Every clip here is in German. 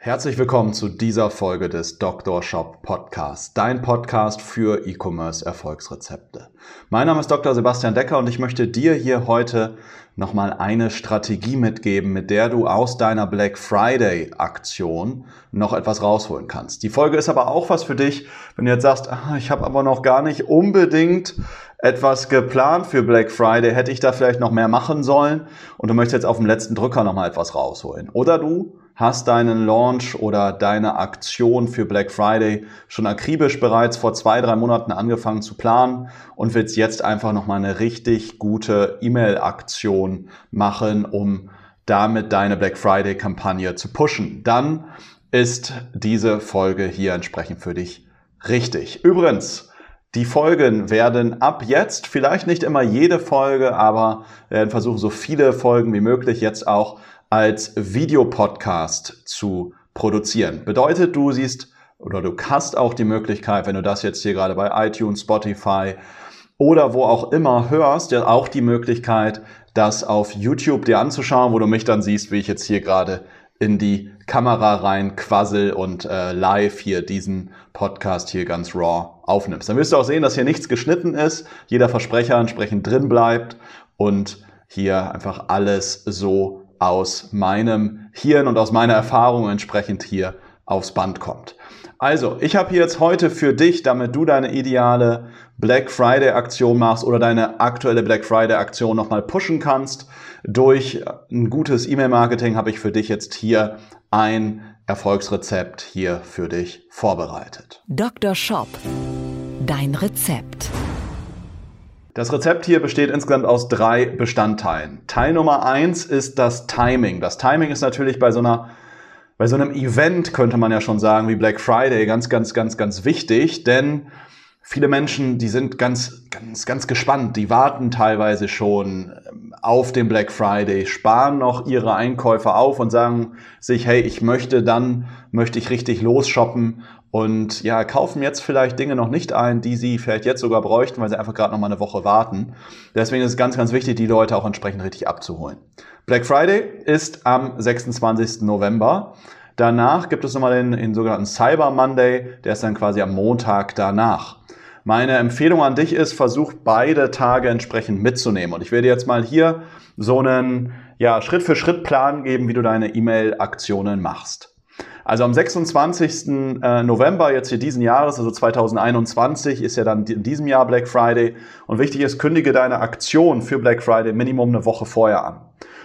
Herzlich willkommen zu dieser Folge des Dr. Shop Podcasts, dein Podcast für E-Commerce Erfolgsrezepte. Mein Name ist Dr. Sebastian Decker und ich möchte dir hier heute nochmal eine Strategie mitgeben, mit der du aus deiner Black Friday Aktion noch etwas rausholen kannst. Die Folge ist aber auch was für dich, wenn du jetzt sagst, ah, ich habe aber noch gar nicht unbedingt etwas geplant für Black Friday, hätte ich da vielleicht noch mehr machen sollen und du möchtest jetzt auf dem letzten Drücker nochmal etwas rausholen. Oder du hast deinen Launch oder deine Aktion für Black Friday schon akribisch bereits vor zwei, drei Monaten angefangen zu planen und willst jetzt einfach nochmal eine richtig gute E-Mail-Aktion machen, um damit deine Black Friday-Kampagne zu pushen. Dann ist diese Folge hier entsprechend für dich richtig. Übrigens, die Folgen werden ab jetzt, vielleicht nicht immer jede Folge, aber werden versuchen, so viele Folgen wie möglich jetzt auch als Videopodcast zu produzieren. Bedeutet, du siehst oder du hast auch die Möglichkeit, wenn du das jetzt hier gerade bei iTunes, Spotify oder wo auch immer hörst, ja auch die Möglichkeit, das auf YouTube dir anzuschauen, wo du mich dann siehst, wie ich jetzt hier gerade in die Kamera rein quassel und äh, live hier diesen Podcast hier ganz raw aufnimmst. Dann wirst du auch sehen, dass hier nichts geschnitten ist, jeder Versprecher entsprechend drin bleibt und hier einfach alles so aus meinem Hirn und aus meiner Erfahrung entsprechend hier aufs Band kommt. Also, ich habe hier jetzt heute für dich, damit du deine ideale Black Friday Aktion machst oder deine aktuelle Black Friday Aktion nochmal pushen kannst, durch ein gutes E-Mail-Marketing habe ich für dich jetzt hier ein Erfolgsrezept hier für dich vorbereitet. Dr. Shop. Dein Rezept. Das Rezept hier besteht insgesamt aus drei Bestandteilen. Teil Nummer eins ist das Timing. Das Timing ist natürlich bei so einer bei so einem Event könnte man ja schon sagen, wie Black Friday, ganz, ganz, ganz, ganz wichtig, denn viele Menschen, die sind ganz, ganz, ganz gespannt. Die warten teilweise schon ähm, auf den Black Friday, sparen noch ihre Einkäufe auf und sagen sich, hey, ich möchte dann, möchte ich richtig losshoppen und ja, kaufen jetzt vielleicht Dinge noch nicht ein, die sie vielleicht jetzt sogar bräuchten, weil sie einfach gerade noch mal eine Woche warten. Deswegen ist es ganz, ganz wichtig, die Leute auch entsprechend richtig abzuholen. Black Friday ist am 26. November. Danach gibt es nochmal den, den sogenannten Cyber Monday, der ist dann quasi am Montag danach. Meine Empfehlung an dich ist, versuch beide Tage entsprechend mitzunehmen. Und ich werde jetzt mal hier so einen ja, Schritt-für-Schritt-Plan geben, wie du deine E-Mail-Aktionen machst. Also am 26. Äh, November jetzt hier diesen Jahres, also 2021, ist ja dann in diesem Jahr Black Friday. Und wichtig ist, kündige deine Aktion für Black Friday Minimum eine Woche vorher an.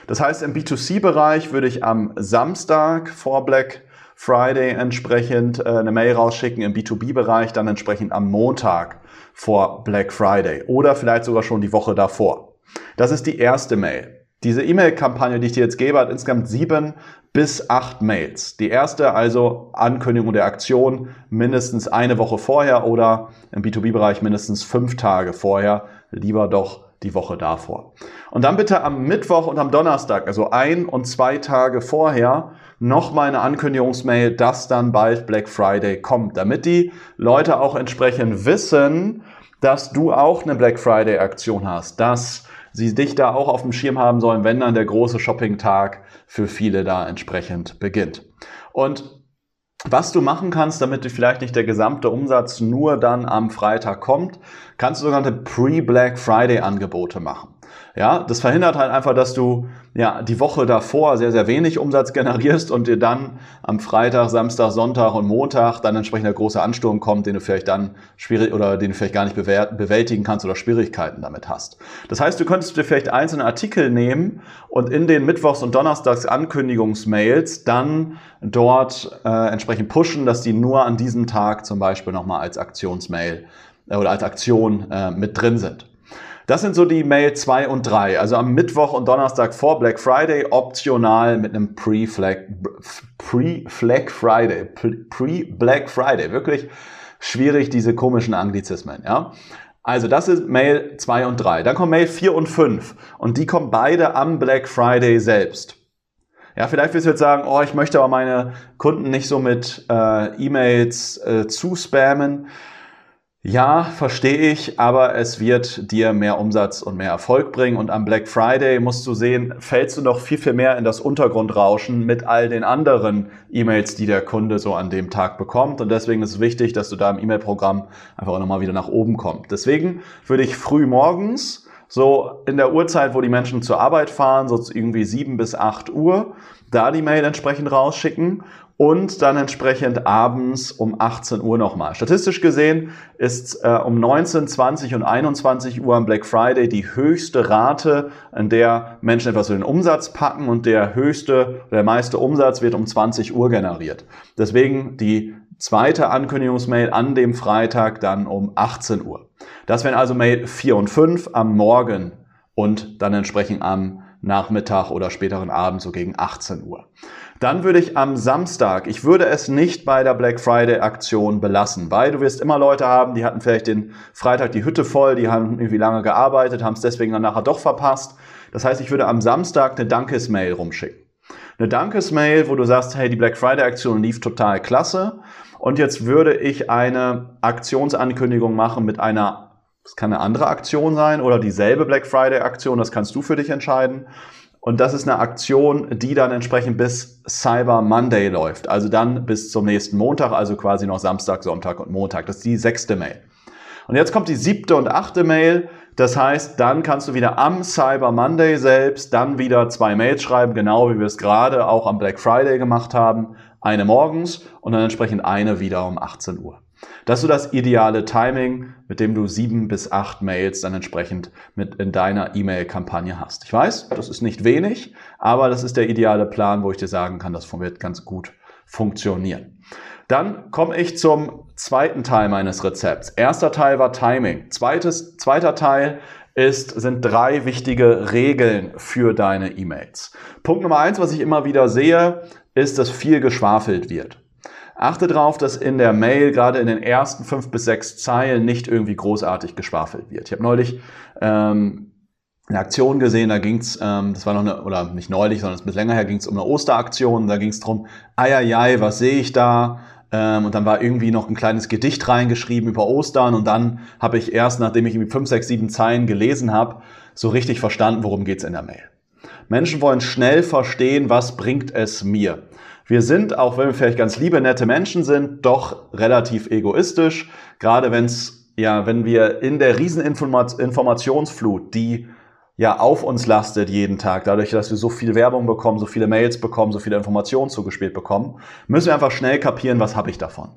Das heißt, im B2C-Bereich würde ich am Samstag vor Black Friday entsprechend äh, eine Mail rausschicken, im B2B-Bereich dann entsprechend am Montag vor Black Friday oder vielleicht sogar schon die Woche davor. Das ist die erste Mail. Diese E-Mail-Kampagne, die ich dir jetzt gebe, hat insgesamt sieben bis acht Mails. Die erste also Ankündigung der Aktion mindestens eine Woche vorher oder im B2B-Bereich mindestens fünf Tage vorher. Lieber doch die Woche davor. Und dann bitte am Mittwoch und am Donnerstag, also ein und zwei Tage vorher, nochmal eine Ankündigungsmail, dass dann bald Black Friday kommt, damit die Leute auch entsprechend wissen, dass du auch eine Black Friday Aktion hast, dass sie dich da auch auf dem Schirm haben sollen, wenn dann der große Shopping-Tag für viele da entsprechend beginnt. Und was du machen kannst, damit vielleicht nicht der gesamte Umsatz nur dann am Freitag kommt, kannst du sogenannte Pre-Black Friday Angebote machen. Ja, das verhindert halt einfach, dass du ja die Woche davor sehr, sehr wenig Umsatz generierst und dir dann am Freitag, Samstag, Sonntag und Montag dann entsprechend der große Ansturm kommt, den du vielleicht dann schwierig oder den du vielleicht gar nicht bewältigen kannst oder Schwierigkeiten damit hast. Das heißt, du könntest dir vielleicht einzelne Artikel nehmen und in den Mittwochs- und Donnerstags Ankündigungsmails dann dort äh, entsprechend pushen, dass die nur an diesem Tag zum Beispiel nochmal als Aktionsmail äh, oder als Aktion äh, mit drin sind. Das sind so die Mail 2 und 3. Also am Mittwoch und Donnerstag vor Black Friday optional mit einem Pre-Flag Pre-Flag Friday. Pre-Black Friday. Wirklich schwierig, diese komischen Anglizismen, ja. Also das ist Mail 2 und 3. Dann kommen Mail 4 und 5 und die kommen beide am Black Friday selbst. Ja, vielleicht wirst du jetzt sagen, oh, ich möchte aber meine Kunden nicht so mit äh, E-Mails äh, zuspammen. Ja, verstehe ich, aber es wird dir mehr Umsatz und mehr Erfolg bringen. Und am Black Friday musst du sehen, fällst du noch viel, viel mehr in das Untergrundrauschen mit all den anderen E-Mails, die der Kunde so an dem Tag bekommt. Und deswegen ist es wichtig, dass du da im E-Mail-Programm einfach auch nochmal wieder nach oben kommst. Deswegen würde ich früh morgens, so in der Uhrzeit, wo die Menschen zur Arbeit fahren, so irgendwie sieben bis acht Uhr, da die Mail entsprechend rausschicken und dann entsprechend abends um 18 Uhr nochmal. Statistisch gesehen ist äh, um 19, 20 und 21 Uhr am Black Friday die höchste Rate, in der Menschen etwas für den Umsatz packen und der höchste, der meiste Umsatz wird um 20 Uhr generiert. Deswegen die zweite Ankündigungsmail an dem Freitag dann um 18 Uhr. Das wären also Mail 4 und 5 am Morgen und dann entsprechend am Nachmittag oder späteren Abend so gegen 18 Uhr. Dann würde ich am Samstag, ich würde es nicht bei der Black Friday Aktion belassen, weil du wirst immer Leute haben, die hatten vielleicht den Freitag die Hütte voll, die haben irgendwie lange gearbeitet, haben es deswegen dann nachher doch verpasst. Das heißt, ich würde am Samstag eine Dankesmail rumschicken. Eine Dankesmail, wo du sagst, hey, die Black Friday Aktion lief total klasse. Und jetzt würde ich eine Aktionsankündigung machen mit einer das kann eine andere Aktion sein oder dieselbe Black Friday Aktion, das kannst du für dich entscheiden. Und das ist eine Aktion, die dann entsprechend bis Cyber Monday läuft. Also dann bis zum nächsten Montag, also quasi noch Samstag, Sonntag und Montag. Das ist die sechste Mail. Und jetzt kommt die siebte und achte Mail. Das heißt, dann kannst du wieder am Cyber Monday selbst dann wieder zwei Mails schreiben, genau wie wir es gerade auch am Black Friday gemacht haben. Eine morgens und dann entsprechend eine wieder um 18 Uhr. Das ist so das ideale Timing, mit dem du sieben bis acht Mails dann entsprechend mit in deiner E-Mail-Kampagne hast. Ich weiß, das ist nicht wenig, aber das ist der ideale Plan, wo ich dir sagen kann, das wird ganz gut funktionieren. Dann komme ich zum zweiten Teil meines Rezepts. Erster Teil war Timing. Zweites, zweiter Teil ist, sind drei wichtige Regeln für deine E-Mails. Punkt Nummer eins, was ich immer wieder sehe, ist, dass viel geschwafelt wird. Achte darauf, dass in der Mail gerade in den ersten fünf bis sechs Zeilen nicht irgendwie großartig geschwafelt wird. Ich habe neulich ähm, eine Aktion gesehen, da ging's, ähm, das war noch eine, oder nicht neulich, sondern es ist ein bisschen länger her, ging's um eine Osteraktion, da ging's drum, eieiei, was sehe ich da? Ähm, und dann war irgendwie noch ein kleines Gedicht reingeschrieben über Ostern und dann habe ich erst, nachdem ich irgendwie fünf, sechs, sieben Zeilen gelesen habe, so richtig verstanden, worum geht's in der Mail. Menschen wollen schnell verstehen, was bringt es mir. Wir sind, auch wenn wir vielleicht ganz liebe, nette Menschen sind, doch relativ egoistisch. Gerade wenn es, ja, wenn wir in der Rieseninformationsflut, die ja auf uns lastet jeden Tag, dadurch, dass wir so viel Werbung bekommen, so viele Mails bekommen, so viele Informationen zugespielt bekommen, müssen wir einfach schnell kapieren, was habe ich davon.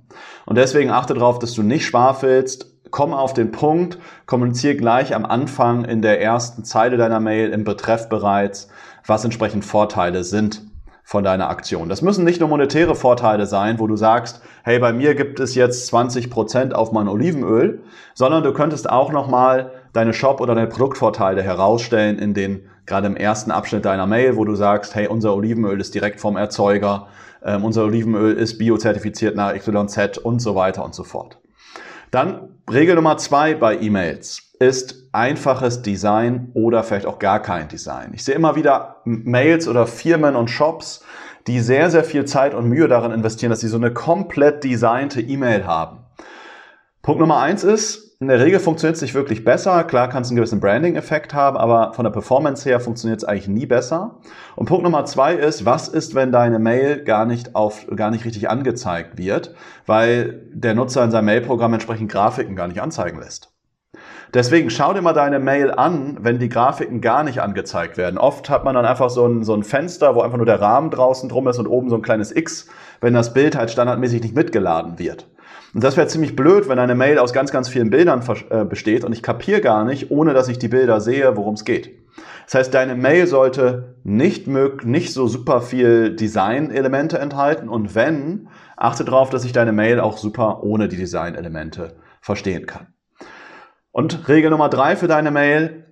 Und deswegen achte darauf, dass du nicht schwafelst, komm auf den Punkt, kommuniziere gleich am Anfang in der ersten Zeile deiner Mail im Betreff bereits, was entsprechend Vorteile sind von deiner Aktion. Das müssen nicht nur monetäre Vorteile sein, wo du sagst, hey, bei mir gibt es jetzt 20 Prozent auf mein Olivenöl, sondern du könntest auch nochmal deine Shop- oder deine Produktvorteile herausstellen in den, gerade im ersten Abschnitt deiner Mail, wo du sagst, hey, unser Olivenöl ist direkt vom Erzeuger, ähm, unser Olivenöl ist biozertifiziert nach XYZ und so weiter und so fort. Dann Regel Nummer zwei bei E-Mails ist einfaches Design oder vielleicht auch gar kein Design. Ich sehe immer wieder Mails oder Firmen und Shops, die sehr, sehr viel Zeit und Mühe darin investieren, dass sie so eine komplett designte E-Mail haben. Punkt Nummer eins ist, in der Regel funktioniert es nicht wirklich besser. Klar kannst du einen gewissen Branding-Effekt haben, aber von der Performance her funktioniert es eigentlich nie besser. Und Punkt Nummer zwei ist, was ist, wenn deine Mail gar nicht auf, gar nicht richtig angezeigt wird, weil der Nutzer in seinem Mail-Programm entsprechend Grafiken gar nicht anzeigen lässt. Deswegen schau dir mal deine Mail an, wenn die Grafiken gar nicht angezeigt werden. Oft hat man dann einfach so ein, so ein Fenster, wo einfach nur der Rahmen draußen drum ist und oben so ein kleines X, wenn das Bild halt standardmäßig nicht mitgeladen wird. Und das wäre ziemlich blöd, wenn eine Mail aus ganz, ganz vielen Bildern äh, besteht und ich kapiere gar nicht, ohne dass ich die Bilder sehe, worum es geht. Das heißt, deine Mail sollte nicht, nicht so super viel Design-Elemente enthalten und wenn, achte darauf, dass ich deine Mail auch super ohne die Design-Elemente verstehen kann. Und Regel Nummer drei für deine Mail,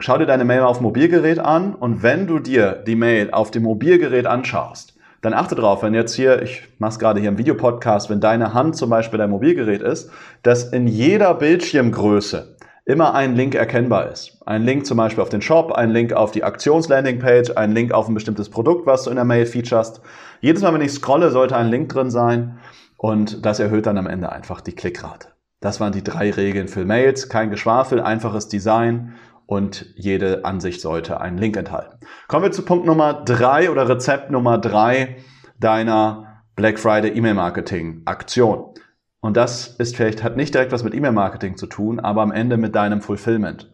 schau dir deine Mail auf Mobilgerät an und wenn du dir die Mail auf dem Mobilgerät anschaust, dann achte drauf, wenn jetzt hier, ich mache es gerade hier im Videopodcast, wenn deine Hand zum Beispiel dein Mobilgerät ist, dass in jeder Bildschirmgröße immer ein Link erkennbar ist. Ein Link zum Beispiel auf den Shop, ein Link auf die Aktionslandingpage, ein Link auf ein bestimmtes Produkt, was du in der Mail featurest. Jedes Mal, wenn ich scrolle, sollte ein Link drin sein und das erhöht dann am Ende einfach die Klickrate. Das waren die drei Regeln für Mails. Kein Geschwafel, einfaches Design und jede Ansicht sollte einen Link enthalten. Kommen wir zu Punkt Nummer drei oder Rezept Nummer drei deiner Black Friday E-Mail Marketing Aktion. Und das ist vielleicht, hat nicht direkt was mit E-Mail Marketing zu tun, aber am Ende mit deinem Fulfillment.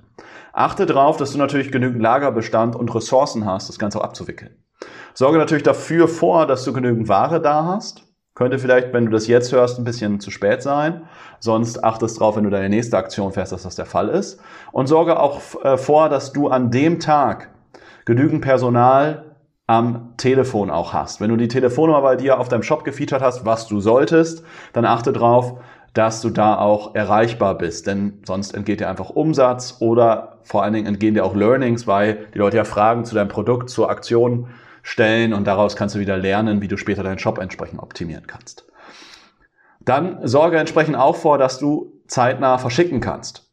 Achte darauf, dass du natürlich genügend Lagerbestand und Ressourcen hast, das Ganze auch abzuwickeln. Sorge natürlich dafür vor, dass du genügend Ware da hast. Könnte vielleicht, wenn du das jetzt hörst, ein bisschen zu spät sein. Sonst achtest darauf, wenn du deine nächste Aktion fährst, dass das der Fall ist. Und sorge auch äh, vor, dass du an dem Tag genügend Personal am Telefon auch hast. Wenn du die Telefonnummer bei dir auf deinem Shop gefeatured hast, was du solltest, dann achte darauf, dass du da auch erreichbar bist. Denn sonst entgeht dir einfach Umsatz oder vor allen Dingen entgehen dir auch Learnings, weil die Leute ja Fragen zu deinem Produkt, zur Aktion stellen und daraus kannst du wieder lernen, wie du später deinen Shop entsprechend optimieren kannst. Dann sorge entsprechend auch vor, dass du zeitnah verschicken kannst.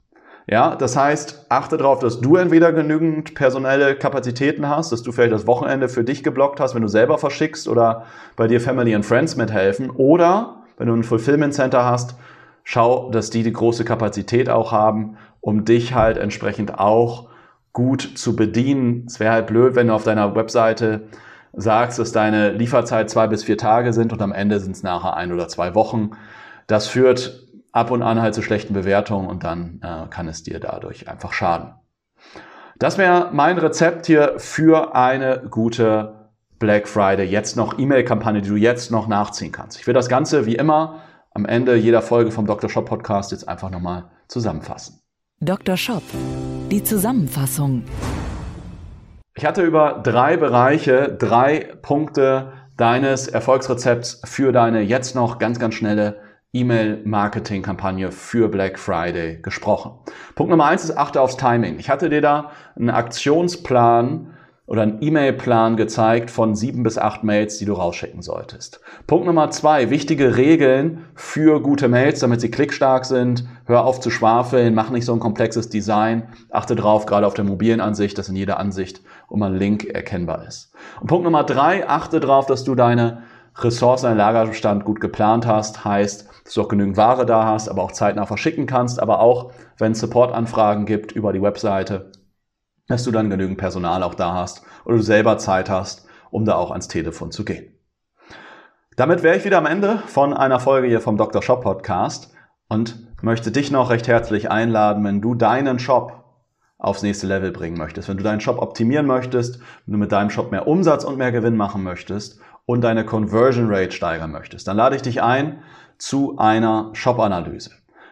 Ja, das heißt, achte darauf, dass du entweder genügend personelle Kapazitäten hast, dass du vielleicht das Wochenende für dich geblockt hast, wenn du selber verschickst oder bei dir Family and Friends mithelfen oder wenn du ein Fulfillment Center hast, schau, dass die die große Kapazität auch haben, um dich halt entsprechend auch gut zu bedienen. Es wäre halt blöd, wenn du auf deiner Webseite sagst, dass deine Lieferzeit zwei bis vier Tage sind und am Ende sind es nachher ein oder zwei Wochen. Das führt ab und an halt zu schlechten Bewertungen und dann äh, kann es dir dadurch einfach schaden. Das wäre mein Rezept hier für eine gute Black Friday, jetzt noch E-Mail-Kampagne, die du jetzt noch nachziehen kannst. Ich will das Ganze wie immer am Ende jeder Folge vom Dr. Shop Podcast jetzt einfach nochmal zusammenfassen. Dr. Shop. Die Zusammenfassung. Ich hatte über drei Bereiche, drei Punkte deines Erfolgsrezepts für deine jetzt noch ganz, ganz schnelle E-Mail-Marketing-Kampagne für Black Friday gesprochen. Punkt Nummer eins ist, achte aufs Timing. Ich hatte dir da einen Aktionsplan oder einen E-Mail-Plan gezeigt von sieben bis acht Mails, die du rausschicken solltest. Punkt Nummer zwei, wichtige Regeln für gute Mails, damit sie klickstark sind. Hör auf zu schwafeln, mach nicht so ein komplexes Design. Achte drauf, gerade auf der mobilen Ansicht, dass in jeder Ansicht um ein Link erkennbar ist. Und Punkt Nummer drei, achte drauf, dass du deine Ressourcen, deinen Lagerbestand gut geplant hast. Heißt, dass du auch genügend Ware da hast, aber auch zeitnah verschicken kannst, aber auch, wenn es Supportanfragen gibt über die Webseite, dass du dann genügend Personal auch da hast oder du selber Zeit hast, um da auch ans Telefon zu gehen. Damit wäre ich wieder am Ende von einer Folge hier vom Dr. Shop Podcast und möchte dich noch recht herzlich einladen, wenn du deinen Shop aufs nächste Level bringen möchtest, wenn du deinen Shop optimieren möchtest, wenn du mit deinem Shop mehr Umsatz und mehr Gewinn machen möchtest und deine Conversion Rate steigern möchtest, dann lade ich dich ein zu einer Shop-Analyse.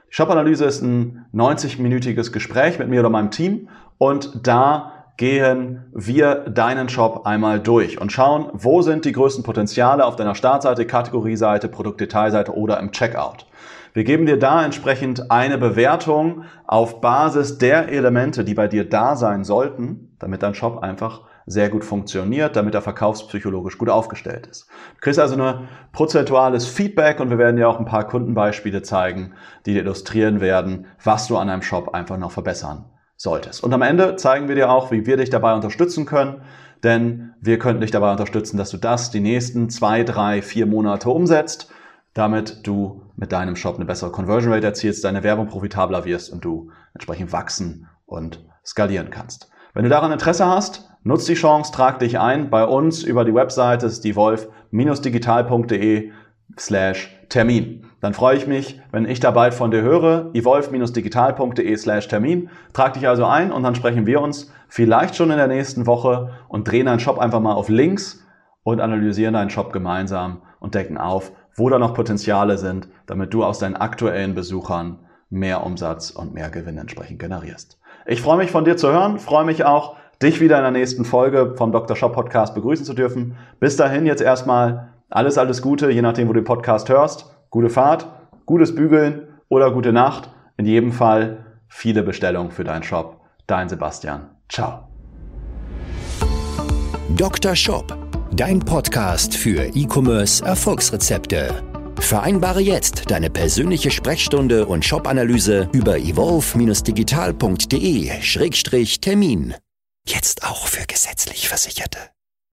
Die Shop-Analyse ist ein 90-minütiges Gespräch mit mir oder meinem Team und da gehen wir deinen Shop einmal durch und schauen, wo sind die größten Potenziale auf deiner Startseite, Kategorieseite, Produktdetailseite oder im Checkout. Wir geben dir da entsprechend eine Bewertung auf Basis der Elemente, die bei dir da sein sollten, damit dein Shop einfach sehr gut funktioniert, damit er verkaufspsychologisch gut aufgestellt ist. Du kriegst also nur prozentuales Feedback und wir werden dir auch ein paar Kundenbeispiele zeigen, die dir illustrieren werden, was du an deinem Shop einfach noch verbessern solltest. Und am Ende zeigen wir dir auch, wie wir dich dabei unterstützen können, denn wir könnten dich dabei unterstützen, dass du das die nächsten zwei, drei, vier Monate umsetzt, damit du mit deinem Shop eine bessere Conversion Rate erzielst, deine Werbung profitabler wirst und du entsprechend wachsen und skalieren kannst. Wenn du daran Interesse hast, nutz die Chance, trag dich ein bei uns über die Webseite, ist die wolf-digital.de slash Termin. Dann freue ich mich, wenn ich da bald von dir höre, evolve-digital.de slash Termin. Trag dich also ein und dann sprechen wir uns vielleicht schon in der nächsten Woche und drehen deinen Shop einfach mal auf links und analysieren deinen Shop gemeinsam und decken auf, wo da noch Potenziale sind, damit du aus deinen aktuellen Besuchern mehr Umsatz und mehr Gewinn entsprechend generierst. Ich freue mich von dir zu hören, freue mich auch, dich wieder in der nächsten Folge vom Dr. Shop Podcast begrüßen zu dürfen. Bis dahin jetzt erstmal alles, alles Gute, je nachdem, wo du den Podcast hörst. Gute Fahrt, gutes Bügeln oder gute Nacht. In jedem Fall viele Bestellungen für deinen Shop. Dein Sebastian. Ciao. Dr. Shop, dein Podcast für E-Commerce Erfolgsrezepte. Vereinbare jetzt deine persönliche Sprechstunde und Shop-Analyse über evolve-digital.de-termin. Jetzt auch für gesetzlich Versicherte.